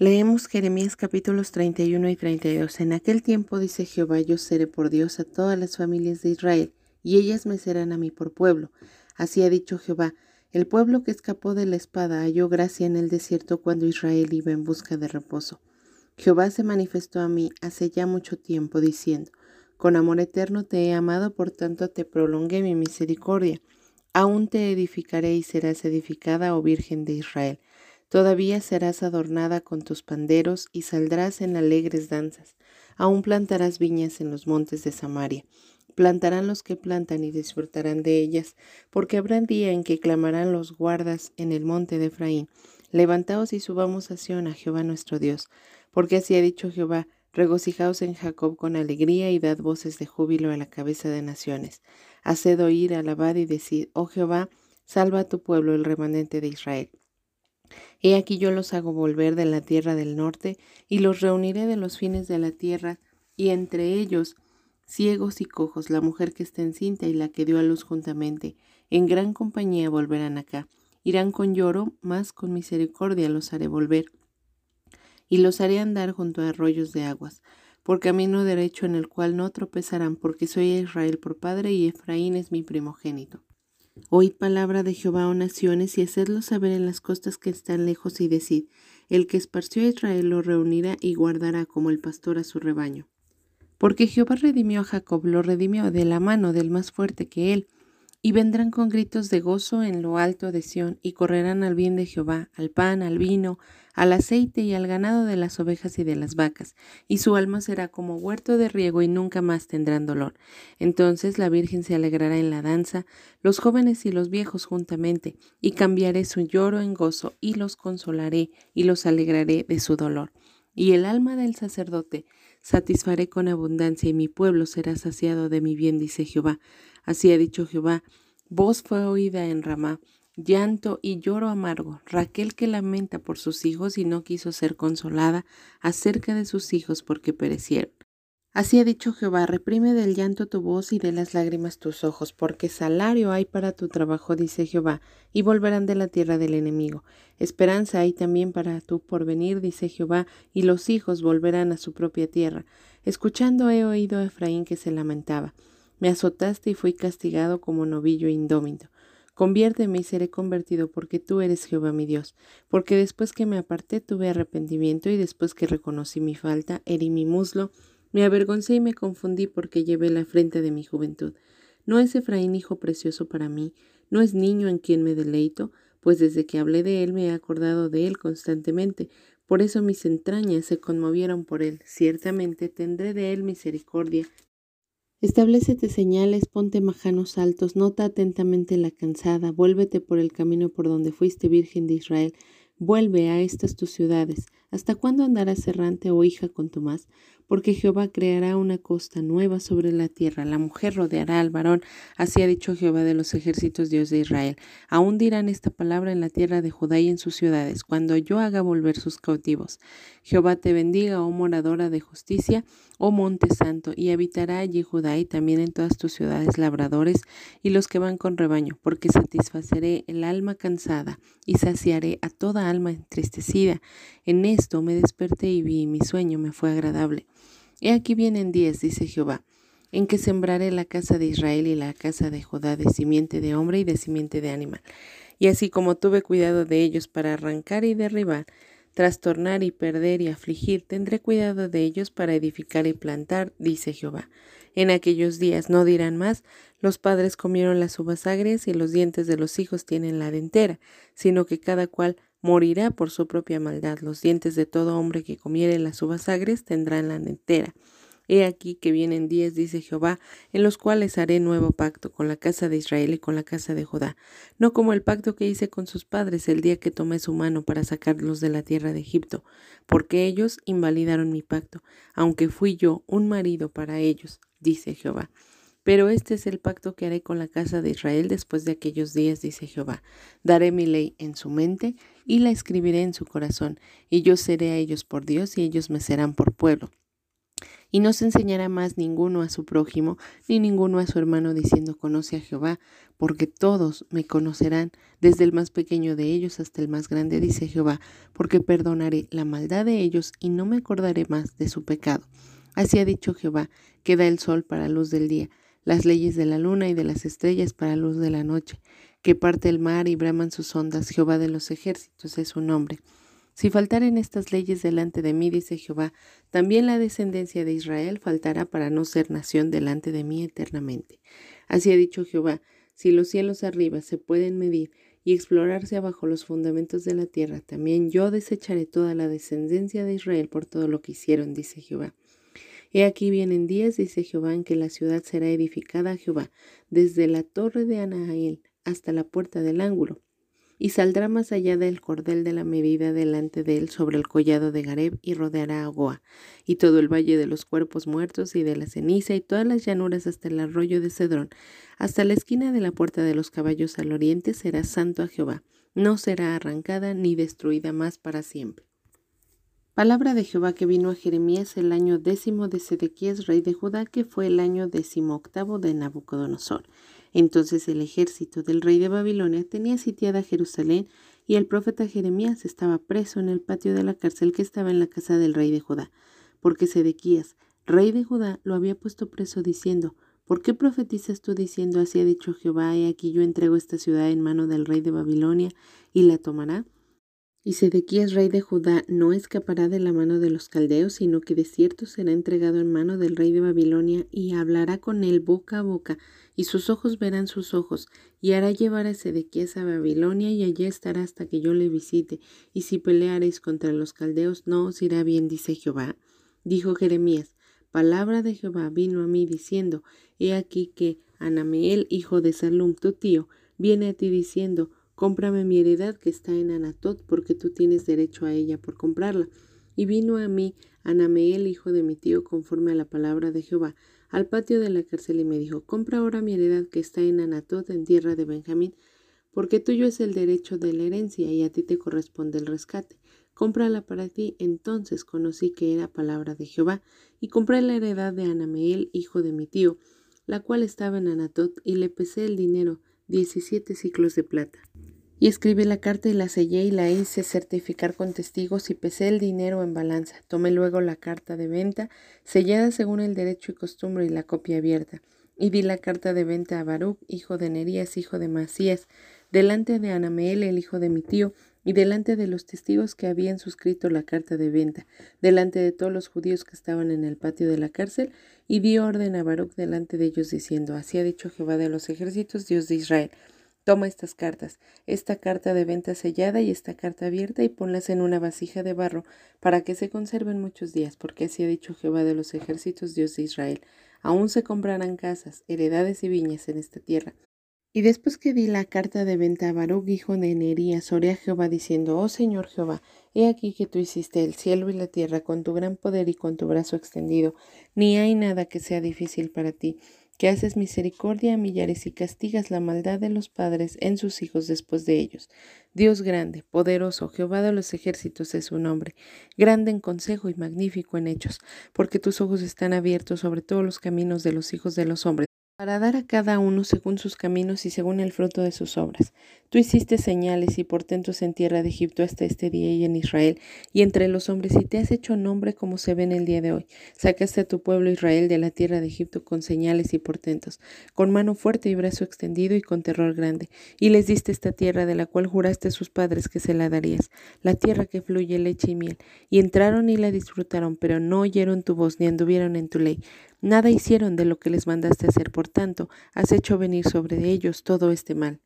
Leemos Jeremías capítulos 31 y 32. En aquel tiempo dice Jehová, yo seré por Dios a todas las familias de Israel, y ellas me serán a mí por pueblo. Así ha dicho Jehová, el pueblo que escapó de la espada halló gracia en el desierto cuando Israel iba en busca de reposo. Jehová se manifestó a mí hace ya mucho tiempo, diciendo, Con amor eterno te he amado, por tanto te prolongué mi misericordia. Aún te edificaré y serás edificada, oh Virgen de Israel. Todavía serás adornada con tus panderos y saldrás en alegres danzas. Aún plantarás viñas en los montes de Samaria. Plantarán los que plantan y disfrutarán de ellas, porque habrá día en que clamarán los guardas en el monte de Efraín. Levantaos y subamos a Sion a Jehová nuestro Dios, porque así ha dicho Jehová, regocijaos en Jacob con alegría y dad voces de júbilo a la cabeza de naciones. Haced oír, alabad y decid, oh Jehová, salva a tu pueblo, el remanente de Israel. He aquí yo los hago volver de la tierra del norte, y los reuniré de los fines de la tierra, y entre ellos ciegos y cojos, la mujer que está encinta y la que dio a luz juntamente, en gran compañía volverán acá. Irán con lloro, mas con misericordia los haré volver, y los haré andar junto a arroyos de aguas, por camino derecho en el cual no tropezarán, porque soy Israel por padre y Efraín es mi primogénito. Oíd palabra de Jehová, oh naciones, y hacedlo saber en las costas que están lejos, y decid, el que esparció a Israel lo reunirá y guardará como el pastor a su rebaño. Porque Jehová redimió a Jacob, lo redimió de la mano del más fuerte que él, y vendrán con gritos de gozo en lo alto de Sión, y correrán al bien de Jehová, al pan, al vino, al aceite y al ganado de las ovejas y de las vacas, y su alma será como huerto de riego y nunca más tendrán dolor. Entonces la Virgen se alegrará en la danza, los jóvenes y los viejos juntamente, y cambiaré su lloro en gozo, y los consolaré, y los alegraré de su dolor. Y el alma del sacerdote satisfaré con abundancia, y mi pueblo será saciado de mi bien, dice Jehová Así ha dicho Jehová, voz fue oída en Ramá, llanto y lloro amargo, Raquel que lamenta por sus hijos y no quiso ser consolada acerca de sus hijos porque perecieron. Así ha dicho Jehová, reprime del llanto tu voz y de las lágrimas tus ojos, porque salario hay para tu trabajo, dice Jehová, y volverán de la tierra del enemigo. Esperanza hay también para tu porvenir, dice Jehová, y los hijos volverán a su propia tierra. Escuchando he oído a Efraín que se lamentaba. Me azotaste y fui castigado como novillo indómito. Conviérteme y seré convertido porque tú eres Jehová mi Dios, porque después que me aparté tuve arrepentimiento y después que reconocí mi falta, herí mi muslo, me avergoncé y me confundí porque llevé la frente de mi juventud. ¿No es Efraín hijo precioso para mí? ¿No es niño en quien me deleito? Pues desde que hablé de él me he acordado de él constantemente, por eso mis entrañas se conmovieron por él. Ciertamente tendré de él misericordia Establecete señales, ponte majanos altos, nota atentamente la cansada, vuélvete por el camino por donde fuiste virgen de Israel, vuelve a estas tus ciudades. ¿Hasta cuándo andarás errante, oh hija con Tomás? Porque Jehová creará una costa nueva sobre la tierra, la mujer rodeará al varón, así ha dicho Jehová de los ejércitos Dios de Israel. Aún dirán esta palabra en la tierra de Judá y en sus ciudades, cuando yo haga volver sus cautivos. Jehová te bendiga, oh moradora de justicia, oh monte santo, y habitará allí Judá y también en todas tus ciudades labradores y los que van con rebaño, porque satisfaceré el alma cansada y saciaré a toda alma entristecida. En esto me desperté y vi, y mi sueño me fue agradable. He aquí vienen diez, dice Jehová, en que sembraré la casa de Israel y la casa de Judá de simiente de hombre y de simiente de animal. Y así como tuve cuidado de ellos para arrancar y derribar, trastornar y perder y afligir, tendré cuidado de ellos para edificar y plantar, dice Jehová. En aquellos días no dirán más, los padres comieron las uvas agrias y los dientes de los hijos tienen la dentera, sino que cada cual morirá por su propia maldad. Los dientes de todo hombre que comiere las uvas agres tendrán la entera. He aquí que vienen días, dice Jehová, en los cuales haré nuevo pacto con la casa de Israel y con la casa de Judá, no como el pacto que hice con sus padres el día que tomé su mano para sacarlos de la tierra de Egipto, porque ellos invalidaron mi pacto, aunque fui yo un marido para ellos, dice Jehová. Pero este es el pacto que haré con la casa de Israel después de aquellos días, dice Jehová. Daré mi ley en su mente y la escribiré en su corazón, y yo seré a ellos por Dios y ellos me serán por pueblo. Y no se enseñará más ninguno a su prójimo, ni ninguno a su hermano, diciendo, conoce a Jehová, porque todos me conocerán, desde el más pequeño de ellos hasta el más grande, dice Jehová, porque perdonaré la maldad de ellos y no me acordaré más de su pecado. Así ha dicho Jehová, que da el sol para luz del día, las leyes de la luna y de las estrellas para luz de la noche, que parte el mar y braman sus ondas, Jehová de los ejércitos es su nombre. Si faltaren estas leyes delante de mí, dice Jehová, también la descendencia de Israel faltará para no ser nación delante de mí eternamente. Así ha dicho Jehová, si los cielos arriba se pueden medir y explorarse abajo los fundamentos de la tierra, también yo desecharé toda la descendencia de Israel por todo lo que hicieron, dice Jehová. He aquí vienen días, dice Jehová, en que la ciudad será edificada a Jehová, desde la torre de Anahael hasta la puerta del ángulo, y saldrá más allá del cordel de la medida delante de él sobre el collado de Gareb y rodeará a Goa, y todo el valle de los cuerpos muertos y de la ceniza y todas las llanuras hasta el arroyo de Cedrón, hasta la esquina de la puerta de los caballos al oriente será santo a Jehová, no será arrancada ni destruida más para siempre. Palabra de Jehová que vino a Jeremías el año décimo de Sedequías, rey de Judá, que fue el año décimo octavo de Nabucodonosor. Entonces el ejército del rey de Babilonia tenía sitiada Jerusalén y el profeta Jeremías estaba preso en el patio de la cárcel que estaba en la casa del rey de Judá, porque Sedequías, rey de Judá, lo había puesto preso diciendo, ¿Por qué profetizas tú diciendo así ha dicho Jehová, y aquí yo entrego esta ciudad en mano del rey de Babilonia y la tomará? Y Sedequías, rey de Judá, no escapará de la mano de los caldeos, sino que de cierto será entregado en mano del rey de Babilonia, y hablará con él boca a boca, y sus ojos verán sus ojos, y hará llevar a Sedequías a Babilonia, y allí estará hasta que yo le visite, y si peleareis contra los caldeos, no os irá bien, dice Jehová. Dijo Jeremías, palabra de Jehová vino a mí diciendo, he aquí que Anameel, hijo de Salum, tu tío, viene a ti diciendo, Cómprame mi heredad que está en Anatot, porque tú tienes derecho a ella por comprarla. Y vino a mí Anameel, hijo de mi tío, conforme a la palabra de Jehová, al patio de la cárcel y me dijo, compra ahora mi heredad que está en Anatot, en tierra de Benjamín, porque tuyo es el derecho de la herencia y a ti te corresponde el rescate. Cómprala para ti. Entonces conocí que era palabra de Jehová, y compré la heredad de Anameel, hijo de mi tío, la cual estaba en Anatot, y le pesé el dinero, diecisiete ciclos de plata. Y escribí la carta y la sellé y la hice certificar con testigos y pesé el dinero en balanza. Tomé luego la carta de venta, sellada según el derecho y costumbre y la copia abierta. Y di la carta de venta a Baruch, hijo de Nerías, hijo de Masías, delante de Anameel, el hijo de mi tío, y delante de los testigos que habían suscrito la carta de venta, delante de todos los judíos que estaban en el patio de la cárcel, y di orden a Baruch delante de ellos, diciendo, Así ha dicho Jehová de los ejércitos, Dios de Israel. Toma estas cartas, esta carta de venta sellada y esta carta abierta y ponlas en una vasija de barro para que se conserven muchos días, porque así ha dicho Jehová de los ejércitos, Dios de Israel. Aún se comprarán casas, heredades y viñas en esta tierra. Y después que di la carta de venta a Baruch, hijo de Nerías, oré a Jehová diciendo, Oh Señor Jehová, he aquí que tú hiciste el cielo y la tierra con tu gran poder y con tu brazo extendido, ni hay nada que sea difícil para ti que haces misericordia a millares y castigas la maldad de los padres en sus hijos después de ellos. Dios grande, poderoso, Jehová de los ejércitos es su nombre, grande en consejo y magnífico en hechos, porque tus ojos están abiertos sobre todos los caminos de los hijos de los hombres para dar a cada uno según sus caminos y según el fruto de sus obras. Tú hiciste señales y portentos en tierra de Egipto hasta este día y en Israel, y entre los hombres, y te has hecho nombre como se ve en el día de hoy. Sacaste a tu pueblo Israel de la tierra de Egipto con señales y portentos, con mano fuerte y brazo extendido y con terror grande, y les diste esta tierra de la cual juraste a sus padres que se la darías, la tierra que fluye leche y miel, y entraron y la disfrutaron, pero no oyeron tu voz ni anduvieron en tu ley. Nada hicieron de lo que les mandaste hacer, por tanto, has hecho venir sobre ellos todo este mal.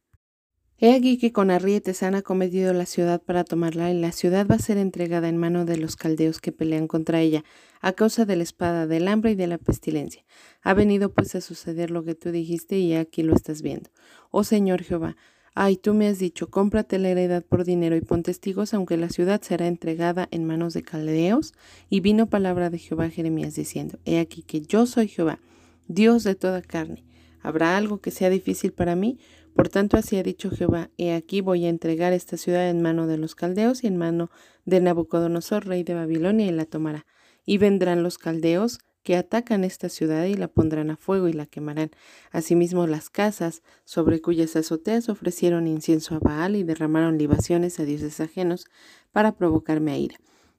He aquí que con arrietes han acometido la ciudad para tomarla, y la ciudad va a ser entregada en mano de los caldeos que pelean contra ella, a causa de la espada, del hambre y de la pestilencia. Ha venido pues a suceder lo que tú dijiste, y aquí lo estás viendo. Oh Señor Jehová, Ay, tú me has dicho, cómprate la heredad por dinero y pon testigos, aunque la ciudad será entregada en manos de caldeos. Y vino palabra de Jehová a Jeremías diciendo, He aquí que yo soy Jehová, Dios de toda carne. ¿Habrá algo que sea difícil para mí? Por tanto, así ha dicho Jehová, He aquí voy a entregar esta ciudad en mano de los caldeos y en mano de Nabucodonosor, rey de Babilonia, y la tomará. Y vendrán los caldeos que atacan esta ciudad y la pondrán a fuego y la quemarán. Asimismo las casas sobre cuyas azoteas ofrecieron incienso a Baal y derramaron libaciones a dioses ajenos para provocarme a ira.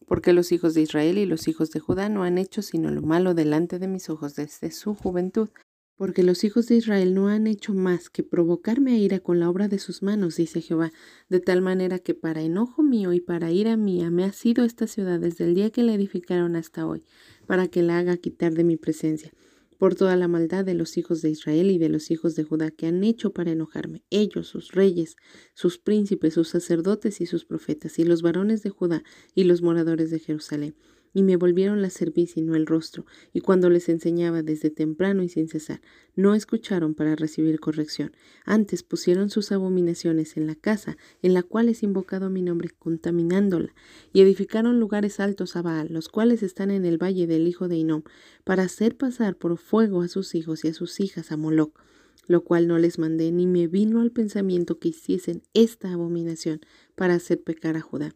Porque los hijos de Israel y los hijos de Judá no han hecho sino lo malo delante de mis ojos desde su juventud porque los hijos de Israel no han hecho más que provocarme a ira con la obra de sus manos, dice Jehová, de tal manera que para enojo mío y para ira mía me ha sido esta ciudad desde el día que la edificaron hasta hoy, para que la haga quitar de mi presencia por toda la maldad de los hijos de Israel y de los hijos de Judá que han hecho para enojarme, ellos, sus reyes, sus príncipes, sus sacerdotes y sus profetas, y los varones de Judá y los moradores de Jerusalén y me volvieron la cerviz y no el rostro, y cuando les enseñaba desde temprano y sin cesar, no escucharon para recibir corrección. Antes pusieron sus abominaciones en la casa, en la cual es invocado mi nombre, contaminándola, y edificaron lugares altos a Baal, los cuales están en el valle del hijo de Inom, para hacer pasar por fuego a sus hijos y a sus hijas a Moloc lo cual no les mandé, ni me vino al pensamiento que hiciesen esta abominación para hacer pecar a Judá.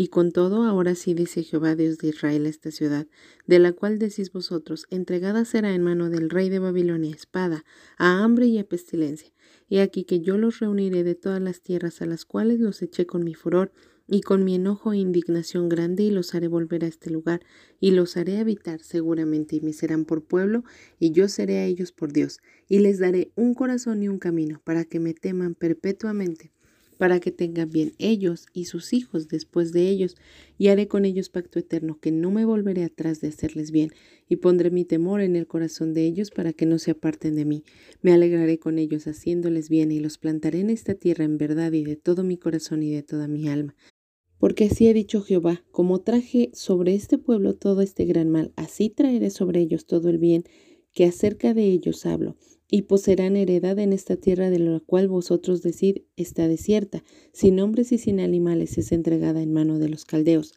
Y con todo, ahora sí dice Jehová Dios de Israel esta ciudad, de la cual decís vosotros, entregada será en mano del rey de Babilonia espada, a hambre y a pestilencia. Y aquí que yo los reuniré de todas las tierras a las cuales los eché con mi furor, y con mi enojo e indignación grande, y los haré volver a este lugar, y los haré habitar seguramente, y me serán por pueblo, y yo seré a ellos por Dios, y les daré un corazón y un camino, para que me teman perpetuamente para que tengan bien ellos y sus hijos después de ellos, y haré con ellos pacto eterno, que no me volveré atrás de hacerles bien, y pondré mi temor en el corazón de ellos para que no se aparten de mí. Me alegraré con ellos haciéndoles bien, y los plantaré en esta tierra en verdad y de todo mi corazón y de toda mi alma. Porque así ha dicho Jehová, como traje sobre este pueblo todo este gran mal, así traeré sobre ellos todo el bien que acerca de ellos hablo y poseerán heredad en esta tierra de la cual vosotros decid está desierta, sin hombres y sin animales es entregada en mano de los caldeos.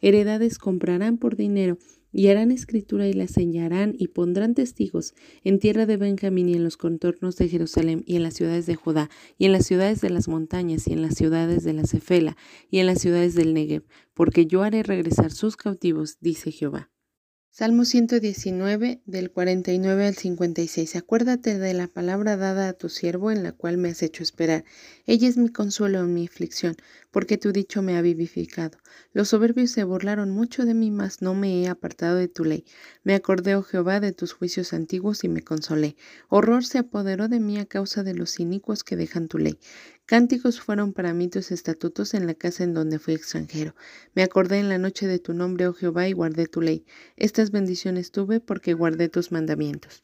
Heredades comprarán por dinero y harán escritura y la señarán y pondrán testigos en tierra de Benjamín y en los contornos de Jerusalén y en las ciudades de Judá y en las ciudades de las montañas y en las ciudades de la Cefela y en las ciudades del Negev, porque yo haré regresar sus cautivos, dice Jehová. Salmo 119 del 49 al 56. Acuérdate de la palabra dada a tu siervo en la cual me has hecho esperar. Ella es mi consuelo en mi aflicción, porque tu dicho me ha vivificado. Los soberbios se burlaron mucho de mí, mas no me he apartado de tu ley. Me acordé, oh Jehová, de tus juicios antiguos y me consolé. Horror se apoderó de mí a causa de los inicuos que dejan tu ley. Cánticos fueron para mí tus estatutos en la casa en donde fui extranjero. Me acordé en la noche de tu nombre, oh Jehová, y guardé tu ley. Estas bendiciones tuve porque guardé tus mandamientos.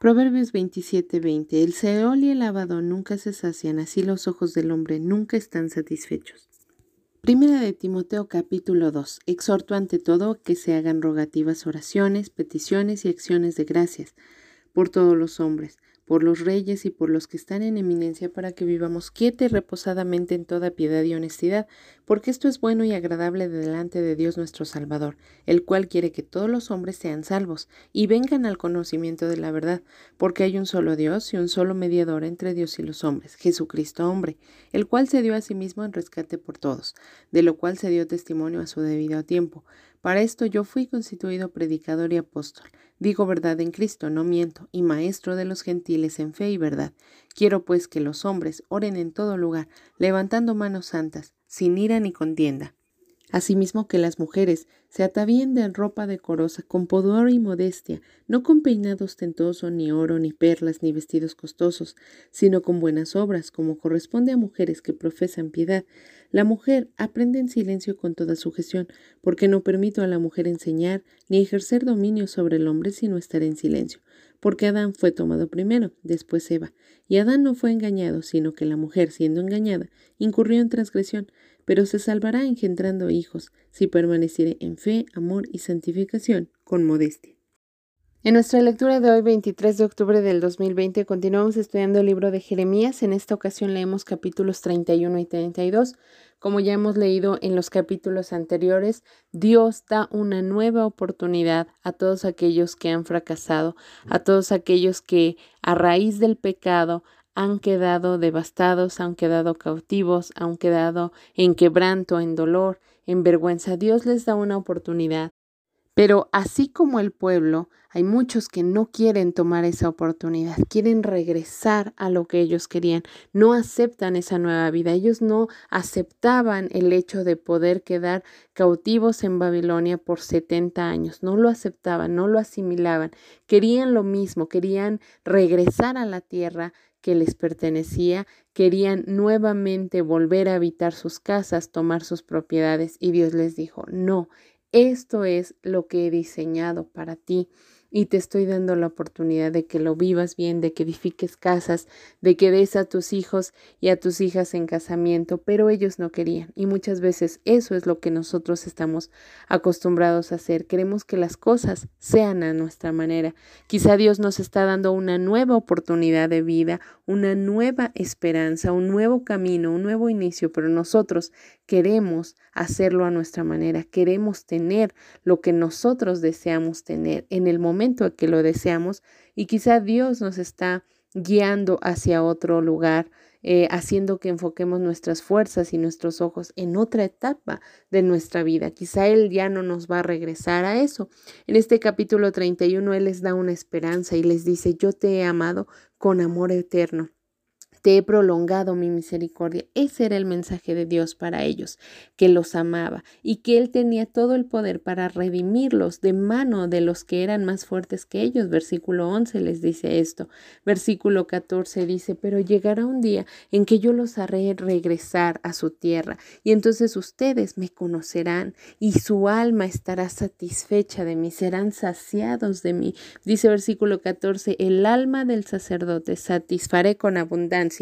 Proverbios 27:20 El Seol y el lavado nunca se sacian, así los ojos del hombre nunca están satisfechos. Primera de Timoteo capítulo 2. Exhorto ante todo que se hagan rogativas oraciones, peticiones y acciones de gracias por todos los hombres por los reyes y por los que están en eminencia, para que vivamos quieta y reposadamente en toda piedad y honestidad, porque esto es bueno y agradable delante de Dios nuestro Salvador, el cual quiere que todos los hombres sean salvos y vengan al conocimiento de la verdad, porque hay un solo Dios y un solo mediador entre Dios y los hombres, Jesucristo hombre, el cual se dio a sí mismo en rescate por todos, de lo cual se dio testimonio a su debido tiempo. Para esto yo fui constituido predicador y apóstol. Digo verdad en Cristo, no miento, y maestro de los gentiles en fe y verdad. Quiero pues que los hombres oren en todo lugar, levantando manos santas, sin ira ni contienda. Asimismo que las mujeres se atavíen de ropa decorosa, con pudor y modestia, no con peinado ostentoso, ni oro, ni perlas, ni vestidos costosos, sino con buenas obras, como corresponde a mujeres que profesan piedad. La mujer aprende en silencio con toda sujeción, porque no permito a la mujer enseñar ni ejercer dominio sobre el hombre, sino estar en silencio. Porque Adán fue tomado primero, después Eva, y Adán no fue engañado, sino que la mujer, siendo engañada, incurrió en transgresión, pero se salvará engendrando hijos, si permaneciere en fe, amor y santificación, con modestia. En nuestra lectura de hoy, 23 de octubre del 2020, continuamos estudiando el libro de Jeremías. En esta ocasión leemos capítulos 31 y 32. Como ya hemos leído en los capítulos anteriores, Dios da una nueva oportunidad a todos aquellos que han fracasado, a todos aquellos que a raíz del pecado han quedado devastados, han quedado cautivos, han quedado en quebranto, en dolor, en vergüenza. Dios les da una oportunidad Pero así como el pueblo, hay muchos que no quieren tomar esa oportunidad, quieren regresar a lo que ellos querían, no aceptan esa nueva vida, ellos no aceptaban el hecho de poder quedar cautivos en Babilonia por 70 años, no lo aceptaban, no lo asimilaban, querían lo mismo, querían regresar a la tierra que les pertenecía, querían nuevamente volver a habitar sus casas, tomar sus propiedades y Dios les dijo, no, esto es lo que he diseñado para ti y te estoy dando la oportunidad de que lo vivas bien, de que edifiques casas, de que des a tus hijos y a tus hijas en casamiento, pero ellos no querían. Y muchas veces eso es lo que nosotros estamos acostumbrados a hacer. Queremos que las cosas sean a nuestra manera. Quizá Dios nos está dando una nueva oportunidad de vida, una nueva esperanza, un nuevo camino, un nuevo inicio, pero nosotros queremos hacerlo a nuestra manera, queremos tener lo que nosotros deseamos tener en el momento momento que lo deseamos y quizá Dios nos está guiando hacia otro lugar, eh, haciendo que enfoquemos nuestras fuerzas y nuestros ojos en otra etapa de nuestra vida. Quizá Él ya no nos va a regresar a eso. En este capítulo 31 Él les da una esperanza y les dice, yo te he amado con amor eterno te he prolongado mi misericordia. Ese era el mensaje de Dios para ellos, que los amaba y que Él tenía todo el poder para redimirlos de mano de los que eran más fuertes que ellos. Versículo 11 les dice esto. Versículo 14 dice, pero llegará un día en que yo los haré regresar a su tierra y entonces ustedes me conocerán y su alma estará satisfecha de mí, serán saciados de mí. Dice versículo 14, el alma del sacerdote satisfaré con abundancia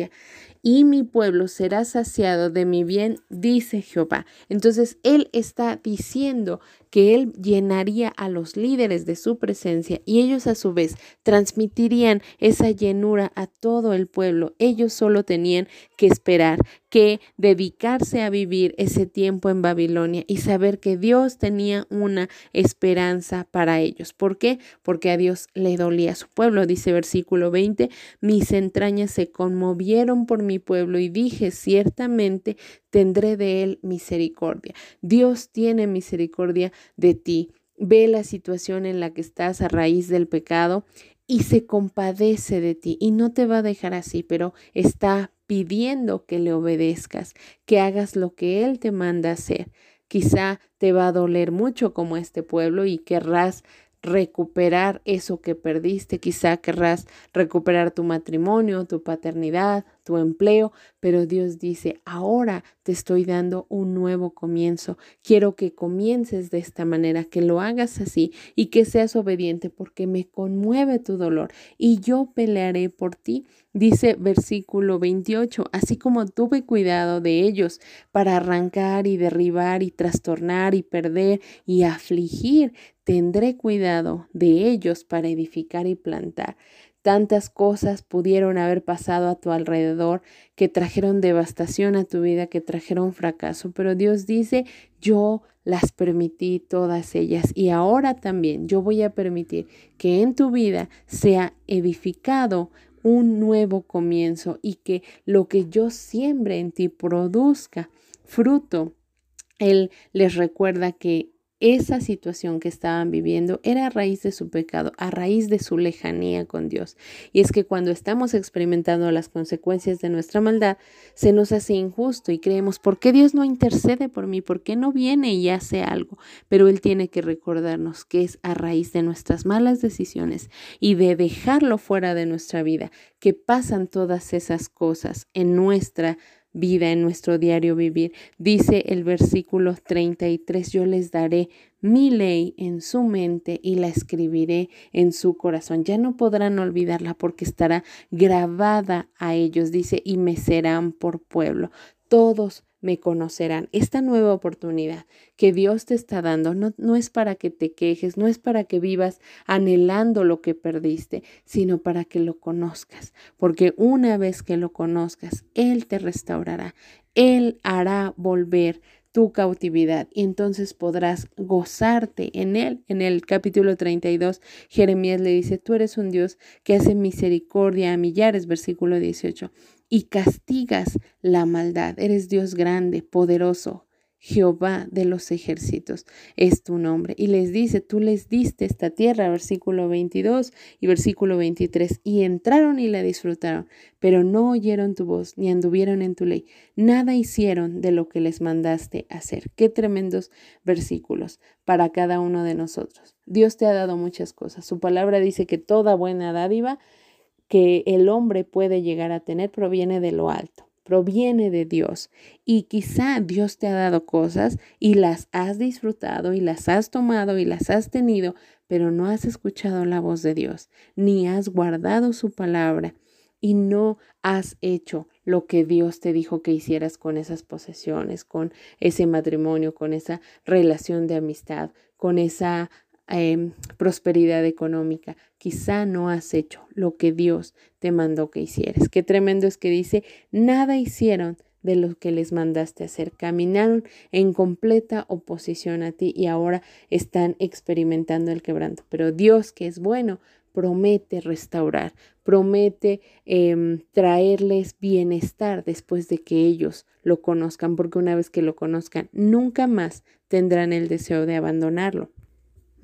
y mi pueblo será saciado de mi bien, dice Jehová. Entonces Él está diciendo que Él llenaría a los líderes de su presencia y ellos a su vez transmitirían esa llenura a todo el pueblo. Ellos solo tenían que esperar, que dedicarse a vivir ese tiempo en Babilonia y saber que Dios tenía una esperanza para ellos. ¿Por qué? Porque a Dios le dolía a su pueblo. Dice versículo 20, mis entrañas se conmovieron por mi pueblo y dije, ciertamente tendré de él misericordia. Dios tiene misericordia de ti. Ve la situación en la que estás a raíz del pecado y se compadece de ti y no te va a dejar así, pero está pidiendo que le obedezcas, que hagas lo que Él te manda hacer. Quizá te va a doler mucho como este pueblo y querrás recuperar eso que perdiste, quizá querrás recuperar tu matrimonio, tu paternidad, tu empleo, pero Dios dice, ahora te estoy dando un nuevo comienzo. Quiero que comiences de esta manera, que lo hagas así y que seas obediente porque me conmueve tu dolor y yo pelearé por ti. Dice versículo 28, así como tuve cuidado de ellos para arrancar y derribar y trastornar y perder y afligir, tendré cuidado de ellos para edificar y plantar. Tantas cosas pudieron haber pasado a tu alrededor que trajeron devastación a tu vida, que trajeron fracaso, pero Dios dice, yo las permití todas ellas y ahora también yo voy a permitir que en tu vida sea edificado un nuevo comienzo y que lo que yo siembre en ti produzca fruto. Él les recuerda que esa situación que estaban viviendo era a raíz de su pecado, a raíz de su lejanía con Dios. Y es que cuando estamos experimentando las consecuencias de nuestra maldad, se nos hace injusto y creemos, ¿por qué Dios no intercede por mí? ¿Por qué no viene y hace algo? Pero Él tiene que recordarnos que es a raíz de nuestras malas decisiones y de dejarlo fuera de nuestra vida que pasan todas esas cosas en nuestra vida en nuestro diario vivir. Dice el versículo 33, yo les daré mi ley en su mente y la escribiré en su corazón. Ya no podrán olvidarla porque estará grabada a ellos, dice, y me serán por pueblo. Todos me conocerán. Esta nueva oportunidad que Dios te está dando no, no, es para que te quejes, no es para que vivas anhelando lo que perdiste, sino para que lo conozcas, porque una vez que lo conozcas, Él te restaurará, Él hará volver tu cautividad y entonces podrás gozarte en él. En el capítulo 32, Jeremías le dice, tú eres un Dios que hace misericordia a millares, versículo 18 y castigas la maldad. Eres Dios grande, poderoso, Jehová de los ejércitos es tu nombre. Y les dice, tú les diste esta tierra, versículo 22 y versículo 23, y entraron y la disfrutaron, pero no oyeron tu voz ni anduvieron en tu ley. Nada hicieron de lo que les mandaste hacer. Qué tremendos versículos para cada uno de nosotros. Dios te ha dado muchas cosas. Su palabra dice que toda buena dádiva que el hombre puede llegar a tener proviene de lo alto, proviene de Dios. Y quizá Dios te ha dado cosas y las has disfrutado y las has tomado y las has tenido, pero no has escuchado la voz de Dios, ni has guardado su palabra y no has hecho lo que Dios te dijo que hicieras con esas posesiones, con ese matrimonio, con esa relación de amistad, con esa Em, prosperidad económica. Quizá no has hecho lo que Dios te mandó que hicieras. Qué tremendo es que dice, nada hicieron de lo que les mandaste hacer. Caminaron en completa oposición a ti y ahora están experimentando el quebranto. Pero Dios, que es bueno, promete restaurar, promete em, traerles bienestar después de que ellos lo conozcan, porque una vez que lo conozcan, nunca más tendrán el deseo de abandonarlo.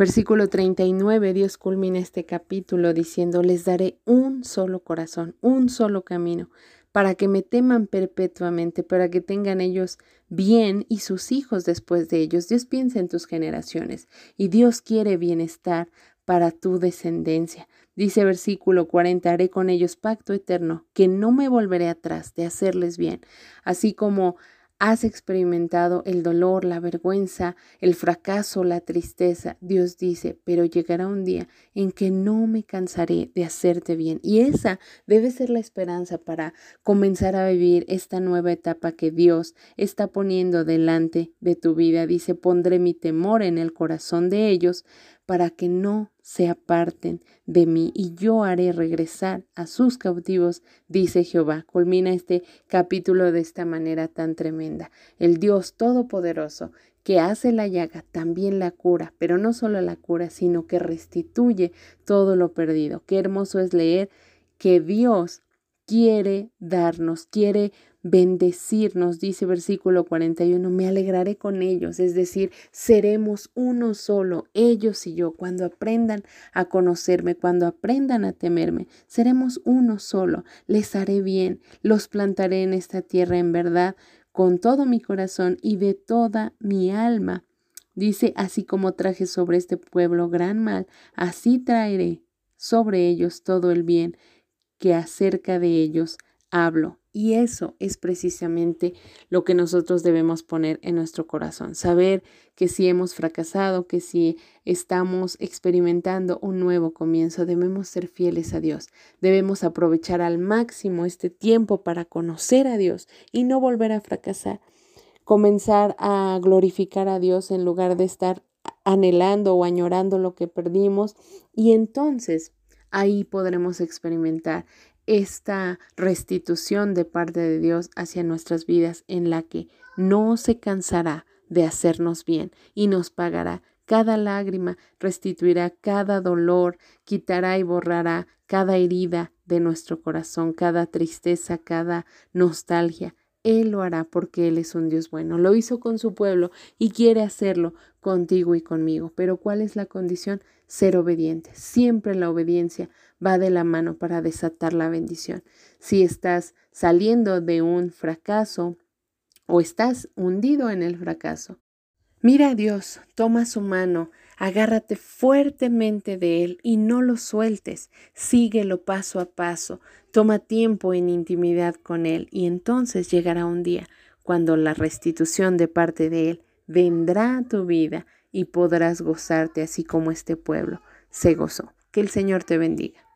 Versículo 39, Dios culmina este capítulo diciendo, les daré un solo corazón, un solo camino, para que me teman perpetuamente, para que tengan ellos bien y sus hijos después de ellos. Dios piensa en tus generaciones y Dios quiere bienestar para tu descendencia. Dice versículo 40, haré con ellos pacto eterno, que no me volveré atrás de hacerles bien, así como has experimentado el dolor, la vergüenza, el fracaso, la tristeza, Dios dice, pero llegará un día en que no me cansaré de hacerte bien. Y esa debe ser la esperanza para comenzar a vivir esta nueva etapa que Dios está poniendo delante de tu vida. Dice, pondré mi temor en el corazón de ellos para que no se aparten de mí y yo haré regresar a sus cautivos, dice Jehová. Culmina este capítulo de esta manera tan tremenda. El Dios Todopoderoso que hace la llaga también la cura, pero no solo la cura, sino que restituye todo lo perdido. Qué hermoso es leer que Dios quiere darnos, quiere bendecirnos, dice versículo 41, me alegraré con ellos, es decir, seremos uno solo, ellos y yo, cuando aprendan a conocerme, cuando aprendan a temerme, seremos uno solo, les haré bien, los plantaré en esta tierra en verdad, con todo mi corazón y de toda mi alma. Dice, así como traje sobre este pueblo gran mal, así traeré sobre ellos todo el bien que acerca de ellos hablo. Y eso es precisamente lo que nosotros debemos poner en nuestro corazón. Saber que si hemos fracasado, que si estamos experimentando un nuevo comienzo, debemos ser fieles a Dios. Debemos aprovechar al máximo este tiempo para conocer a Dios y no volver a fracasar. Comenzar a glorificar a Dios en lugar de estar anhelando o añorando lo que perdimos. Y entonces ahí podremos experimentar esta restitución de parte de Dios hacia nuestras vidas en la que no se cansará de hacernos bien y nos pagará cada lágrima, restituirá cada dolor, quitará y borrará cada herida de nuestro corazón, cada tristeza, cada nostalgia. Él lo hará porque Él es un Dios bueno. Lo hizo con su pueblo y quiere hacerlo contigo y conmigo. Pero ¿cuál es la condición? Ser obediente. Siempre la obediencia va de la mano para desatar la bendición. Si estás saliendo de un fracaso o estás hundido en el fracaso, mira a Dios, toma su mano, agárrate fuertemente de Él y no lo sueltes. Síguelo paso a paso. Toma tiempo en intimidad con Él y entonces llegará un día cuando la restitución de parte de Él vendrá a tu vida y podrás gozarte así como este pueblo se gozó. Que el Señor te bendiga.